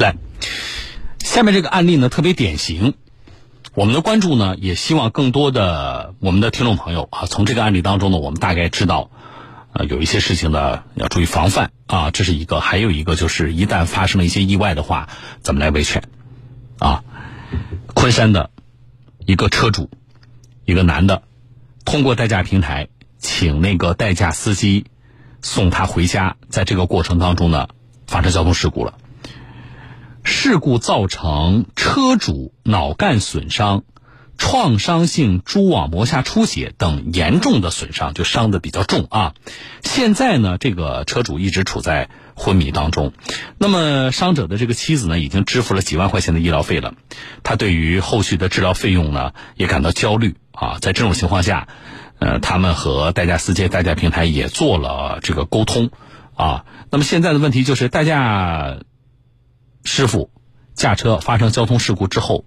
来，下面这个案例呢特别典型，我们的关注呢也希望更多的我们的听众朋友啊，从这个案例当中呢，我们大概知道，呃，有一些事情呢要注意防范啊，这是一个；还有一个就是一旦发生了一些意外的话，怎么来维权啊？昆山的一个车主，一个男的，通过代驾平台请那个代驾司机送他回家，在这个过程当中呢，发生交通事故了。事故造成车主脑干损伤、创伤性蛛网膜下出血等严重的损伤，就伤的比较重啊。现在呢，这个车主一直处在昏迷当中。那么，伤者的这个妻子呢，已经支付了几万块钱的医疗费了。他对于后续的治疗费用呢，也感到焦虑啊。在这种情况下，呃，他们和代驾司机、代驾平台也做了这个沟通啊。那么现在的问题就是，代驾。师傅驾车发生交通事故之后，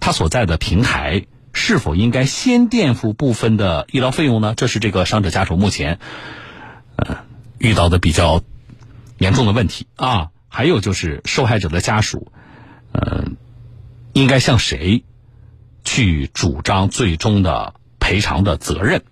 他所在的平台是否应该先垫付部分的医疗费用呢？这是这个伤者家属目前呃遇到的比较严重的问题啊。还有就是受害者的家属，呃，应该向谁去主张最终的赔偿的责任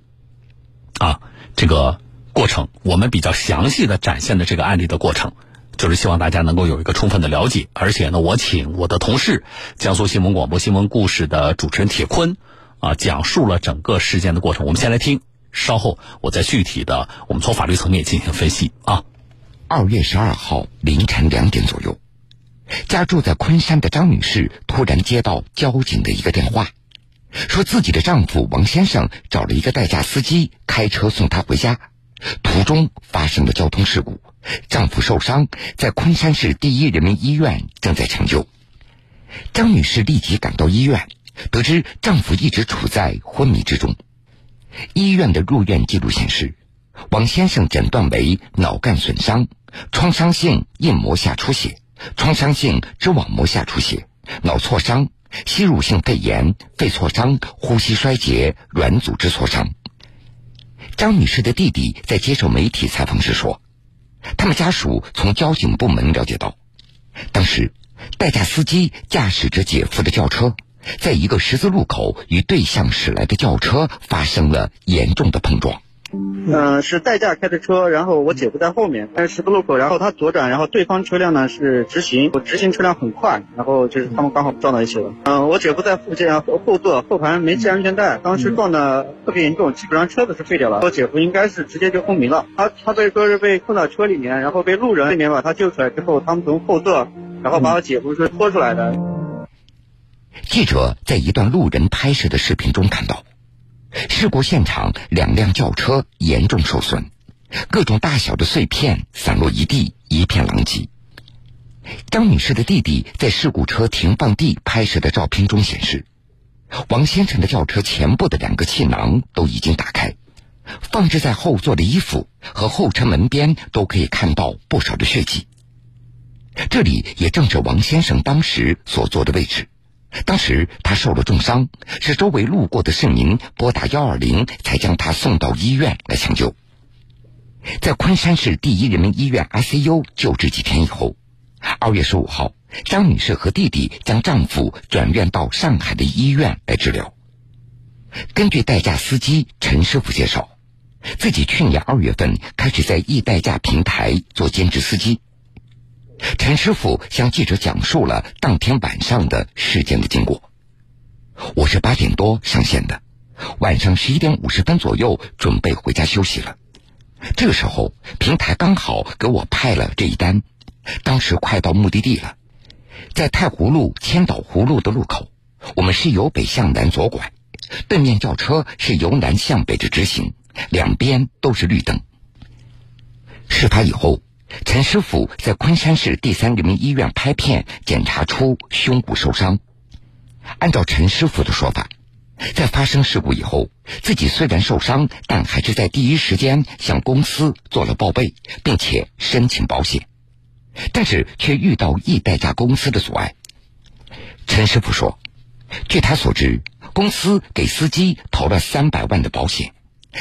啊？这个过程我们比较详细的展现了这个案例的过程。就是希望大家能够有一个充分的了解，而且呢，我请我的同事江苏新闻广播新闻故事的主持人铁坤啊，讲述了整个事件的过程。我们先来听，稍后我再具体的，我们从法律层面进行分析啊。二月十二号凌晨两点左右，家住在昆山的张女士突然接到交警的一个电话，说自己的丈夫王先生找了一个代驾司机开车送她回家，途中发生了交通事故。丈夫受伤，在昆山市第一人民医院正在抢救。张女士立即赶到医院，得知丈夫一直处在昏迷之中。医院的入院记录显示，王先生诊断为脑干损伤、创伤性硬膜下出血、创伤性蛛网膜下出血、脑挫伤、吸入性肺炎、肺挫伤、呼吸衰竭、软组织挫伤。张女士的弟弟在接受媒体采访时说。他们家属从交警部门了解到，当时代驾司机驾驶着姐夫的轿车，在一个十字路口与对向驶来的轿车发生了严重的碰撞。嗯，是代驾开的车，然后我姐夫在后面，在十字路口，然后他左转，然后对方车辆呢是直行，我直行车辆很快，然后就是他们刚好撞到一起了。嗯，我姐夫在副驾后后座，后排没系安全带，当时撞的特别严重，基本上车子是废掉了。我姐夫应该是直接就昏迷了，他他被说是被困到车里面，然后被路人里面把他救出来之后，他们从后座，然后把我姐夫是拖出来的。记者在一段路人拍摄的视频中看到。事故现场，两辆轿车严重受损，各种大小的碎片散落一地，一片狼藉。张女士的弟弟在事故车停放地拍摄的照片中显示，王先生的轿车前部的两个气囊都已经打开，放置在后座的衣服和后车门边都可以看到不少的血迹。这里也正是王先生当时所坐的位置。当时他受了重伤，是周围路过的市民拨打幺二零才将他送到医院来抢救。在昆山市第一人民医院 ICU 救治几天以后，二月十五号，张女士和弟弟将丈夫转院到上海的医院来治疗。根据代驾司机陈师傅介绍，自己去年二月份开始在易代驾平台做兼职司机。陈师傅向记者讲述了当天晚上的事件的经过。我是八点多上线的，晚上十一点五十分左右准备回家休息了。这个时候，平台刚好给我派了这一单。当时快到目的地了，在太湖路千岛湖路的路口，我们是由北向南左拐，对面轿车是由南向北的直行，两边都是绿灯。事发以后。陈师傅在昆山市第三人民医院拍片，检查出胸骨受伤。按照陈师傅的说法，在发生事故以后，自己虽然受伤，但还是在第一时间向公司做了报备，并且申请保险，但是却遇到易代驾公司的阻碍。陈师傅说，据他所知，公司给司机投了三百万的保险，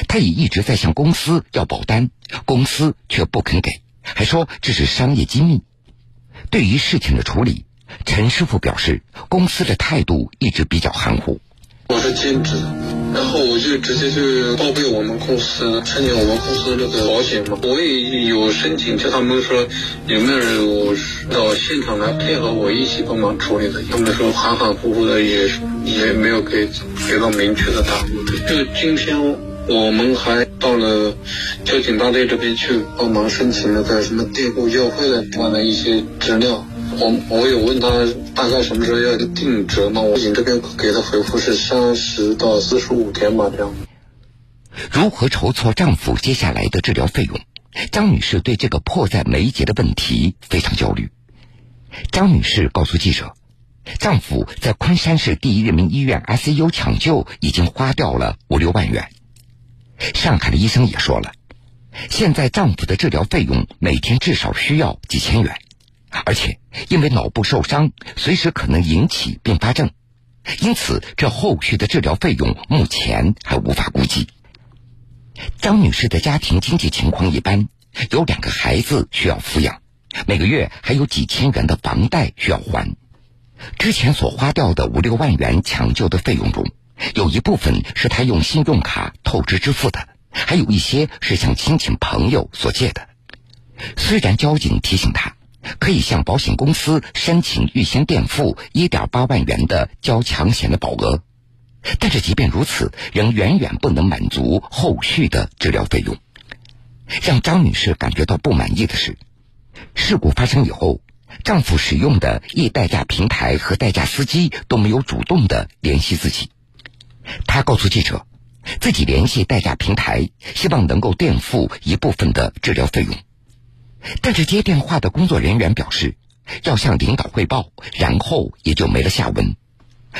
他也一直在向公司要保单，公司却不肯给。还说这是商业机密，对于事情的处理，陈师傅表示，公司的态度一直比较含糊。我是兼职，然后我就直接去报备我们公司，申请我们公司这个保险嘛。我也有申请，叫他们说有没有人到现场来配合我一起帮忙处理的。他们说含含糊糊的，也也没有给给到明确的答复。就今天我们还到了交警大队这边去帮忙申请了在什么店铺要汇的方的一些资料。我我有问他大概什么时候要定折吗？我警这边给的回复是三十到四十五天吧，这样。如何筹措丈夫接下来的治疗费用？张女士对这个迫在眉睫的问题非常焦虑。张女士告诉记者，丈夫在昆山市第一人民医院 ICU 抢救已经花掉了五六万元。上海的医生也说了，现在丈夫的治疗费用每天至少需要几千元。而且，因为脑部受伤，随时可能引起并发症，因此这后续的治疗费用目前还无法估计。张女士的家庭经济情况一般，有两个孩子需要抚养，每个月还有几千元的房贷需要还。之前所花掉的五六万元抢救的费用中，有一部分是她用信用卡透支支付的，还有一些是向亲戚朋友所借的。虽然交警提醒她。可以向保险公司申请预先垫付一点八万元的交强险的保额，但是即便如此，仍远远不能满足后续的治疗费用。让张女士感觉到不满意的是，事故发生以后，丈夫使用的易代驾平台和代驾司机都没有主动的联系自己。他告诉记者，自己联系代驾平台，希望能够垫付一部分的治疗费用。但是接电话的工作人员表示，要向领导汇报，然后也就没了下文。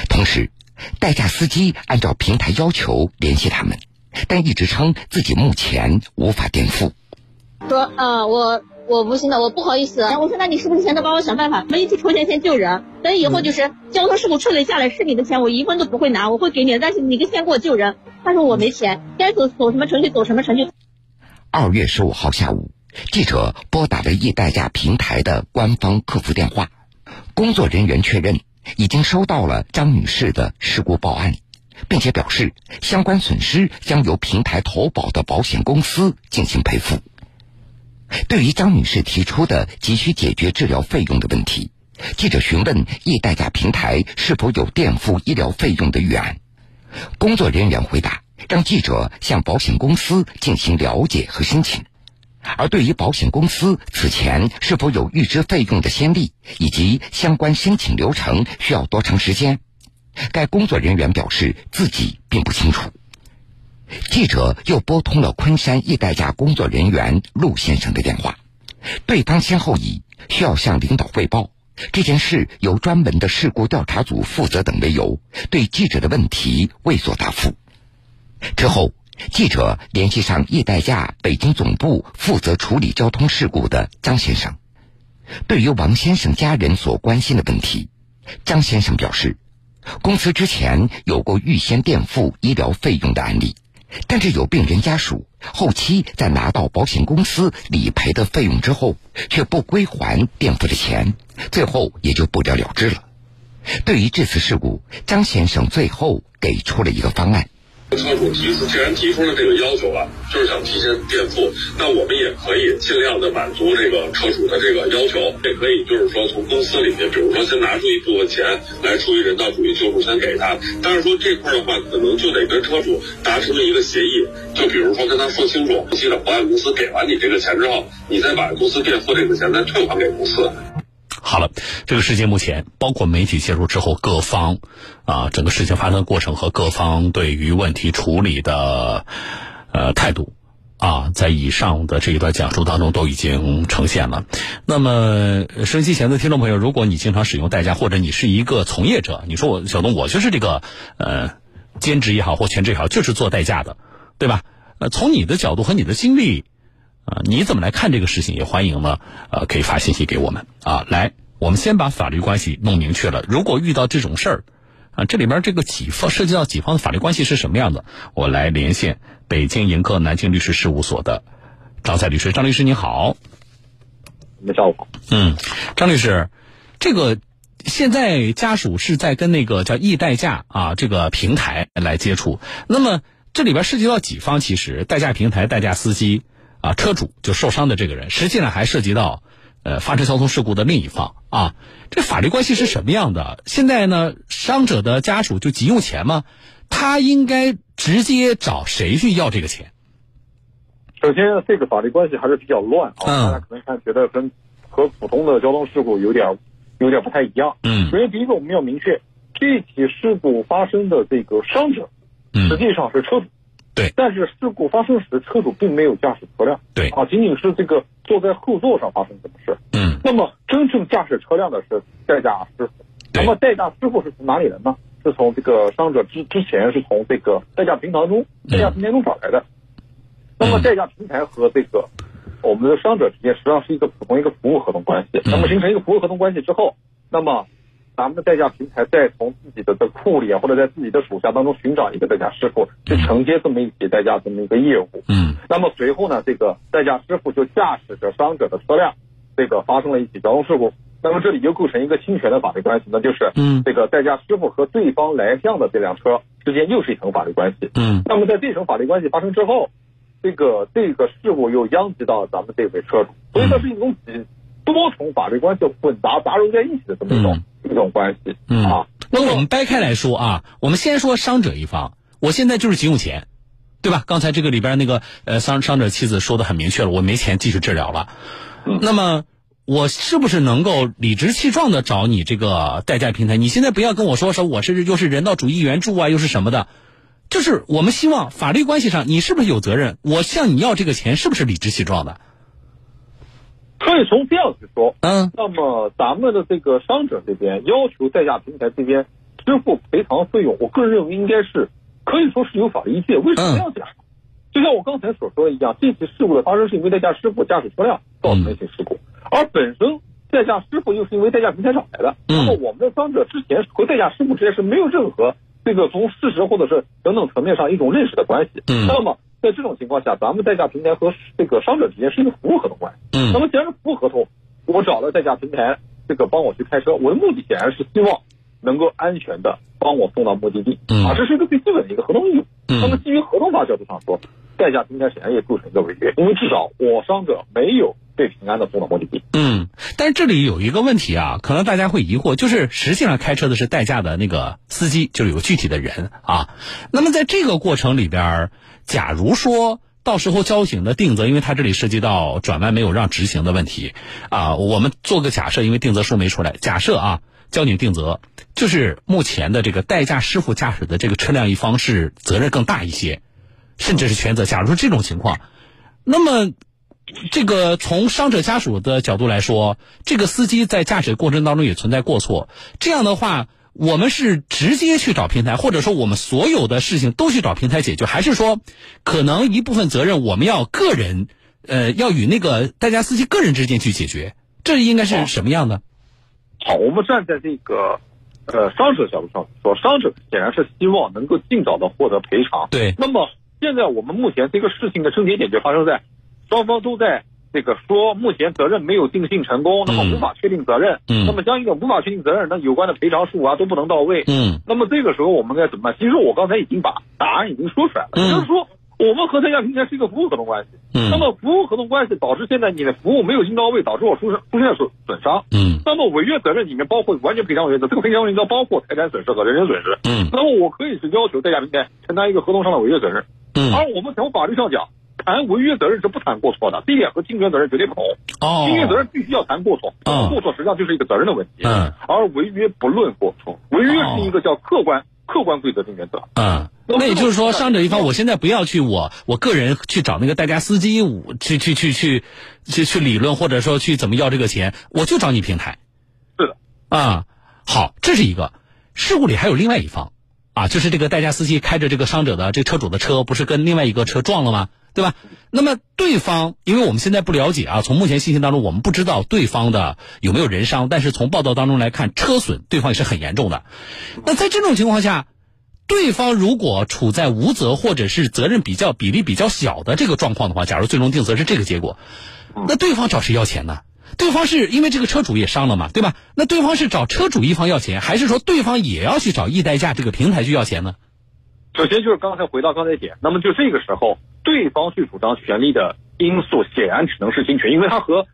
同时，代驾司机按照平台要求联系他们，但一直称自己目前无法垫付。说啊，我我不行的，我不好意思。我说那你是不是现在帮我想办法，我们一起筹钱先救人？等以后就是交通事故处理下来是你的钱，我一分都不会拿，我会给你，但是你先给我救人。他说我没钱，该走走什么程序走什么程序。二月十五号下午。记者拨打了易代驾平台的官方客服电话，工作人员确认已经收到了张女士的事故报案，并且表示相关损失将由平台投保的保险公司进行赔付。对于张女士提出的急需解决治疗费用的问题，记者询问易代驾平台是否有垫付医疗费用的预案，工作人员回答让记者向保险公司进行了解和申请。而对于保险公司此前是否有预支费用的先例，以及相关申请流程需要多长时间，该工作人员表示自己并不清楚。记者又拨通了昆山易代驾工作人员陆先生的电话，对方先后以需要向领导汇报这件事由专门的事故调查组负责等为由，对记者的问题未作答复。之后。记者联系上易代驾北京总部负责处理交通事故的张先生，对于王先生家人所关心的问题，张先生表示，公司之前有过预先垫付医疗费用的案例，但是有病人家属后期在拿到保险公司理赔的费用之后，却不归还垫付的钱，最后也就不了了之了。对于这次事故，张先生最后给出了一个方案。车主提既然提出了这个要求了，就是想提前垫付，那我们也可以尽量的满足这个车主的这个要求，也可以就是说从公司里面，比如说先拿出一部分钱来出于人道主义救助先给他。但是说这块的话，可能就得跟车主达成了一个协议，就比如说跟他说清楚，后期的保险公司给完你这个钱之后，你再把公司垫付这个钱再退还给公司。好了，这个事件目前包括媒体介入之后，各方啊，整个事情发生的过程和各方对于问题处理的呃态度啊，在以上的这一段讲述当中都已经呈现了。那么，收音机前的听众朋友，如果你经常使用代驾，或者你是一个从业者，你说我小东，我就是这个呃兼职也好或全职也好，就是做代驾的，对吧？呃，从你的角度和你的经历。啊，你怎么来看这个事情？也欢迎呢，呃，可以发信息给我们啊。来，我们先把法律关系弄明确了。如果遇到这种事儿，啊，这里边这个几方涉及到几方的法律关系是什么样的？我来连线北京盈科南京律师事务所的张赛律师，张律师你好。什么效果。嗯，张律师，这个现在家属是在跟那个叫易代驾啊这个平台来接触，那么这里边涉及到几方？其实代驾平台、代驾司机啊、车主就受伤的这个人，实际上还涉及到呃发生交通事故的另一方啊。这法律关系是什么样的？现在呢，伤者的家属就急用钱吗？他应该直接找谁去要这个钱？首先，这个法律关系还是比较乱啊，嗯大家可能看觉得跟和普通的交通事故有点有点不太一样。嗯首先，第一个我们要明确，这起事故发生的这个伤者实嗯，际上是车主。对但是事故发生时，车主并没有驾驶车辆。对啊，仅仅是这个坐在后座上发生什么事。嗯那么真正驾驶车辆的是代驾师傅。那么代驾师傅是从哪里来呢？是从这个伤者之之前是从这个代驾平台中代驾平台中找来的。那么嗯代驾平台和这个我们的伤者之间实际上是一个普通一个服务合同关系。那么形成一个服务合同关系之后，那么咱们的代驾平台再从自己的的库里啊，或者在自己的属下当中寻找一个代驾师傅，去承接这么一起代驾这么一个业务。嗯那么随后呢，这个代驾师傅就驾驶着伤者的车辆，这个发生了一起交通事故。那么这里就构成一个侵权的法律关系，那就是嗯这个代驾师傅和对方来向的这辆车之间又是一层法律关系。嗯那么在这层法律关系发生之后，这个这个事故又殃及到咱们这位车主，所以它是一种几多重法律关系混杂杂糅在一起的这么一种、一种关系、嗯啊。那我们掰开来说啊，我们先说伤者一方，我现在就是急用钱，对吧？刚才这个里边那个呃伤伤者妻子说的很明确了，我没钱继续治疗了。那么我是不是能够理直气壮的找你这个代驾平台？你现在不要跟我说说我是又是人道主义援助啊，又是什么的，就是我们希望法律关系上你是不是有责任？我向你要这个钱是不是理直气壮的？可以从这样去说，嗯那么咱们的这个伤者这边要求代驾平台这边支付赔偿费用，我个人认为应该是可以说是有法律依据。为什么这样讲？就像我刚才所说的一样，这起事故的发生是因为代驾师傅驾驶车辆造成的一起事故，而本身代驾师傅又是因为代驾平台找来的。嗯那么我们的伤者之前和代驾师傅之间是没有任何这个从事实或者是等等层面上一种认识的关系。嗯那么在这种情况下，咱们代驾平台和这个伤者之间是一个服务合同关系。嗯那么既然是服务合同，我找了代驾平台这个帮我去开车，我的目的显然是希望能够安全的帮我送到目的地，嗯啊，这是一个最基本的一个合同义务。嗯那么基于合同法角度上说，代驾平台显然也构成一个违约，因为至少我伤者没有对平安的送到目的地。嗯，但是这里有一个问题啊，可能大家会疑惑，就是实际上开车的是代驾的那个司机，就是有具体的人啊。那么在这个过程里边，假如说到时候交警的定责，因为它这里涉及到转弯没有让直行的问题啊，我们做个假设，因为定责书没出来，假设啊，交警定责就是目前的这个代驾师傅驾驶的这个车辆一方是责任更大一些，甚至是全责。假如说这种情况，那么这个从伤者家属的角度来说，这个司机在驾驶过程当中也存在过错。这样的话，我们是直接去找平台，或者说我们所有的事情都去找平台解决，还是说可能一部分责任我们要个人，呃，要与那个代驾司机个人之间去解决？这应该是什么样的？好，我们站在这个呃伤者角度上说，伤者显然是希望能够尽早的获得赔偿。对，那么现在我们目前这个事情的症结点就发生在双方都在这个说目前责任没有定性成功，那么无法确定责任。嗯那么相应的无法确定责任，那有关的赔偿数啊都不能到位。嗯那么这个时候我们该怎么办？其实我刚才已经把答案已经说出来了，嗯就是说。我们和代驾平台是一个服务合同关系，嗯那么服务合同关系导致现在你的服务没有尽到位，导致我出生出现损损伤，嗯那么违约责任里面包括完全赔偿原则，这个赔偿原则包括财产损失和人身损失。嗯那么我可以是要求代驾平台承担一个合同上的违约责任，嗯而我们从法律上讲，谈违约责任是不谈过错的，这一点和侵权责任绝对不同。哦侵权责任必须要谈过错，哦过错实际上就是一个责任的问题。嗯，而违约不论过错，违约是一个叫客观客观规则性原则。嗯，那也就是说，伤者一方，我现在不要去我我个人去找那个代驾司机，我去去去去去去理论，或者说去怎么要这个钱，我就找你平台。是的，啊，好，这是一个事故里还有另外一方啊，就是这个代驾司机开着这个伤者的这车主的车，不是跟另外一个车撞了吗？对吧？那么对方，因为我们现在不了解啊，从目前信息当中我们不知道对方的有没有人伤，但是从报道当中来看，车损对方也是很严重的。那在这种情况下，对方如果处在无责或者是责任比较比例比较小的这个状况的话，假如最终定责是这个结果，那对方找谁要钱呢？对方是因为这个车主也伤了嘛，对吧？那对方是找车主一方要钱，还是说对方也要去找易代驾这个平台去要钱呢？首先就是刚才回到刚才点，那么就这个时候，对方去主张权利的因素显然只能是侵权，因为他和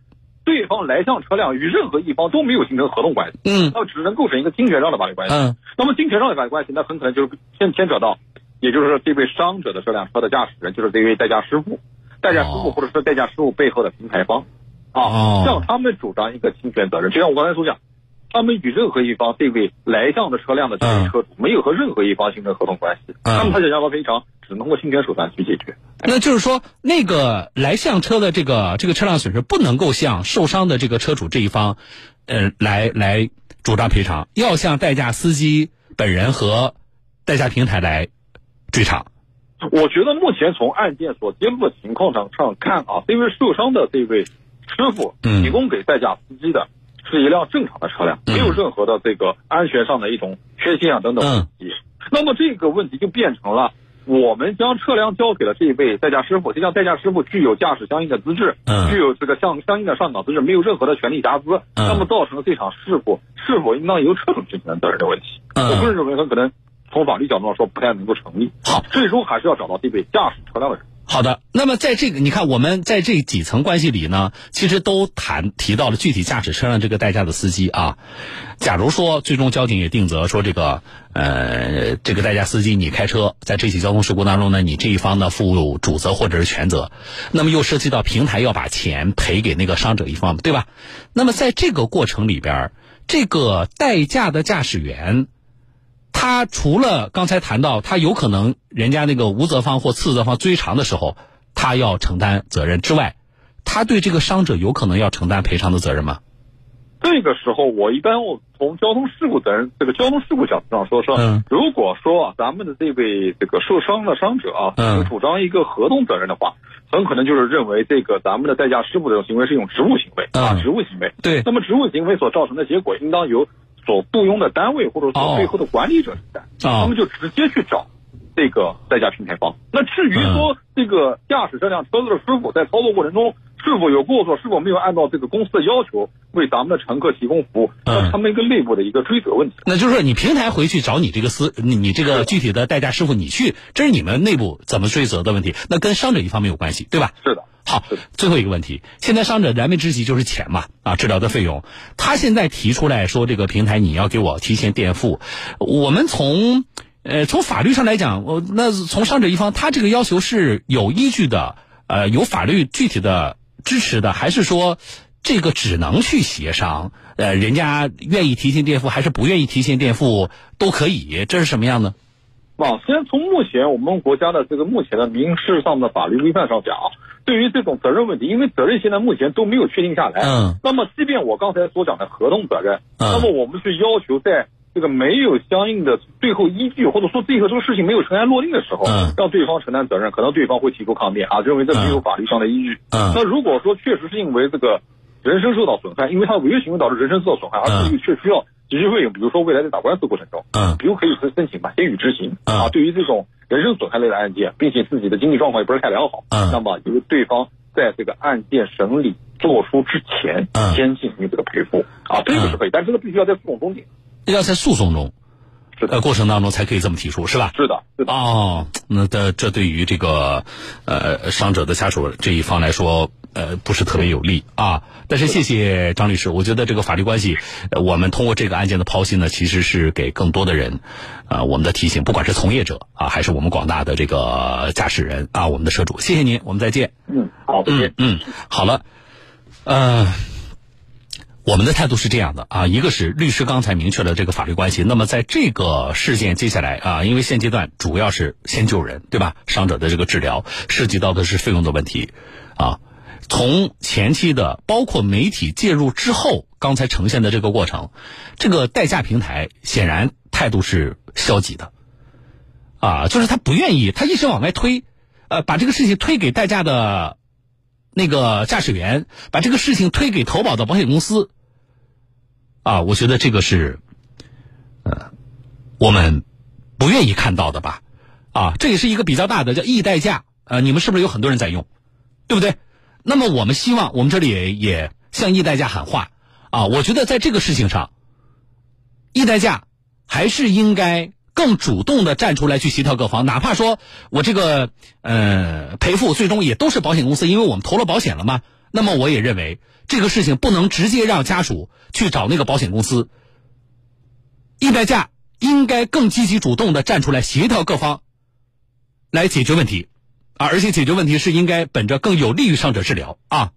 对方来向车辆与任何一方都没有形成合同关系，嗯那只能构成一个侵权上的法律关系。嗯那么侵权上的法律关系，那很可能就是牵牵扯到，也就是说这位伤者的这辆车的驾驶人，就是这位代驾师傅，代驾师傅哦或者说代驾师傅背后的平台方，啊，哦向他们主张一个侵权责任。就像我刚才所讲，他们与任何一方这位来向的车辆的这位车主没有和任何一方形成合同关系，嗯那么他想要赔偿，只能通过侵权手段去解决。那就是说，那个来向车的这个这个车辆损失不能够向受伤的这个车主这一方，呃，来来主张赔偿，要向代驾司机本人和代驾平台来追偿。我觉得目前从案件所揭露的情况上上看啊，这位受伤的这位师傅嗯提供给代驾司机的是一辆正常的车辆，嗯没有任何的这个安全上的一种缺陷啊等等问题。那么这个问题就变成了。我们将车辆交给了这一位代驾师傅，这辆代驾师傅具有驾驶相应的资质，嗯具有这个相相应的上岗资质，没有任何的权利瑕疵，嗯那么造成了这场事故是否应当由车主承担责任的问题，嗯我个人认为很可能从法律角度上说不太能够成立。好，最终还是要找到这位驾驶车辆的人。好的，那么在这个你看，我们在这几层关系里呢，其实都谈提到了具体驾驶车辆这个代驾的司机啊。假如说最终交警也定责说这个呃这个代驾司机你开车在这起交通事故当中呢，你这一方呢负主责或者是全责，那么又涉及到平台要把钱赔给那个伤者一方，对吧？那么在这个过程里边，这个代驾的驾驶员。他除了刚才谈到，他有可能人家那个无责方或次责方追偿的时候，他要承担责任之外，他对这个伤者有可能要承担赔偿的责任吗？这个时候，我一般我从交通事故责任这个交通事故角度上说，说、嗯如果说啊，咱们的这位这个受伤的伤者啊，嗯主张一个合同责任的话，很可能就是认为这个咱们的代驾师傅这种行为是一种职务行为、啊，嗯职务行为。对那么职务行为所造成的结果，应当由所雇佣的单位或者哦说背后的管理者承担。哦他们就直接去找这个代驾平台方。那至于嗯说这个驾驶这辆车子的师傅在操作过程中是否有过错，是否没有按照这个公司的要求为咱们的乘客提供服务，嗯他们一个内部的一个追责问题。那就是说，你平台回去找你这个司，你你这个具体的代驾师傅，你去，这是你们内部怎么追责的问题，那跟伤者一方没有关系，对吧？是的。好，最后一个问题，现在伤者燃眉之急就是钱嘛，啊，治疗的费用，他现在提出来说这个平台你要给我提前垫付，我们从呃从法律上来讲，我那从伤者一方他这个要求是有依据的，呃，有法律具体的支持的，还是说这个只能去协商？呃，人家愿意提前垫付还是不愿意提前垫付都可以，这是什么样呢？啊，先从目前我们国家的这个目前的民事上的法律规范上讲，对于这种责任问题，因为责任现在目前都没有确定下来。嗯。那么，即便我刚才所讲的合同责任，嗯那么我们是要求在这个没有相应的最后依据，或者说最后这个事情没有尘埃落定的时候，嗯让对方承担责任，可能对方会提出抗辩啊，认为这没有法律上的依据。嗯那如果说确实是因为这个人身受到损害，因为他违约行为导致人身受到损害，而这个却需要急需费用，比如说未来在打官司过程中，嗯。比如可以申申请吧，先予执行嗯。啊。对于这种人身损害类的案件，并且自己的经济状况也不是太良好，嗯。那么由对方在这个案件审理作出之前，嗯。先进行这个赔付。啊，这个是可以，但这个必须要在诉讼中。要在诉讼中是的呃过程当中才可以这么提出，是吧？是的，是的。哦，那这这对于这个呃伤者的家属这一方来说，呃不是特别有利啊。但是谢谢张律师，我觉得这个法律关系，呃我们通过这个案件的剖析呢，其实是给更多的人，呃我们的提醒，不管是从业者啊，还是我们广大的这个驾驶人啊，我们的车主，谢谢您，我们再见。嗯，好，再见嗯。嗯，好了，呃。我们的态度是这样的啊，一个是律师刚才明确了这个法律关系，那么在这个事件接下来啊，因为现阶段主要是先救人，对吧？伤者的这个治疗涉及到的是费用的问题，啊，从前期的包括媒体介入之后，刚才呈现的这个过程，这个代驾平台显然态度是消极的，啊，就是他不愿意，他一直往外推，呃，把这个事情推给代驾的。那个驾驶员把这个事情推给投保的保险公司，啊，我觉得这个是，呃，我们不愿意看到的吧？啊，这也是一个比较大的叫易代驾，呃，你们是不是有很多人在用，对不对？那么我们希望，我们这里也也向易代驾喊话啊！我觉得在这个事情上，易代驾还是应该更主动的站出来去协调各方，哪怕说我这个呃赔付最终也都是保险公司，因为我们投了保险了嘛。那么我也认为这个事情不能直接让家属去找那个保险公司，易代驾应该更积极主动的站出来协调各方，来解决问题，啊，而且解决问题是应该本着更有利于伤者治疗啊。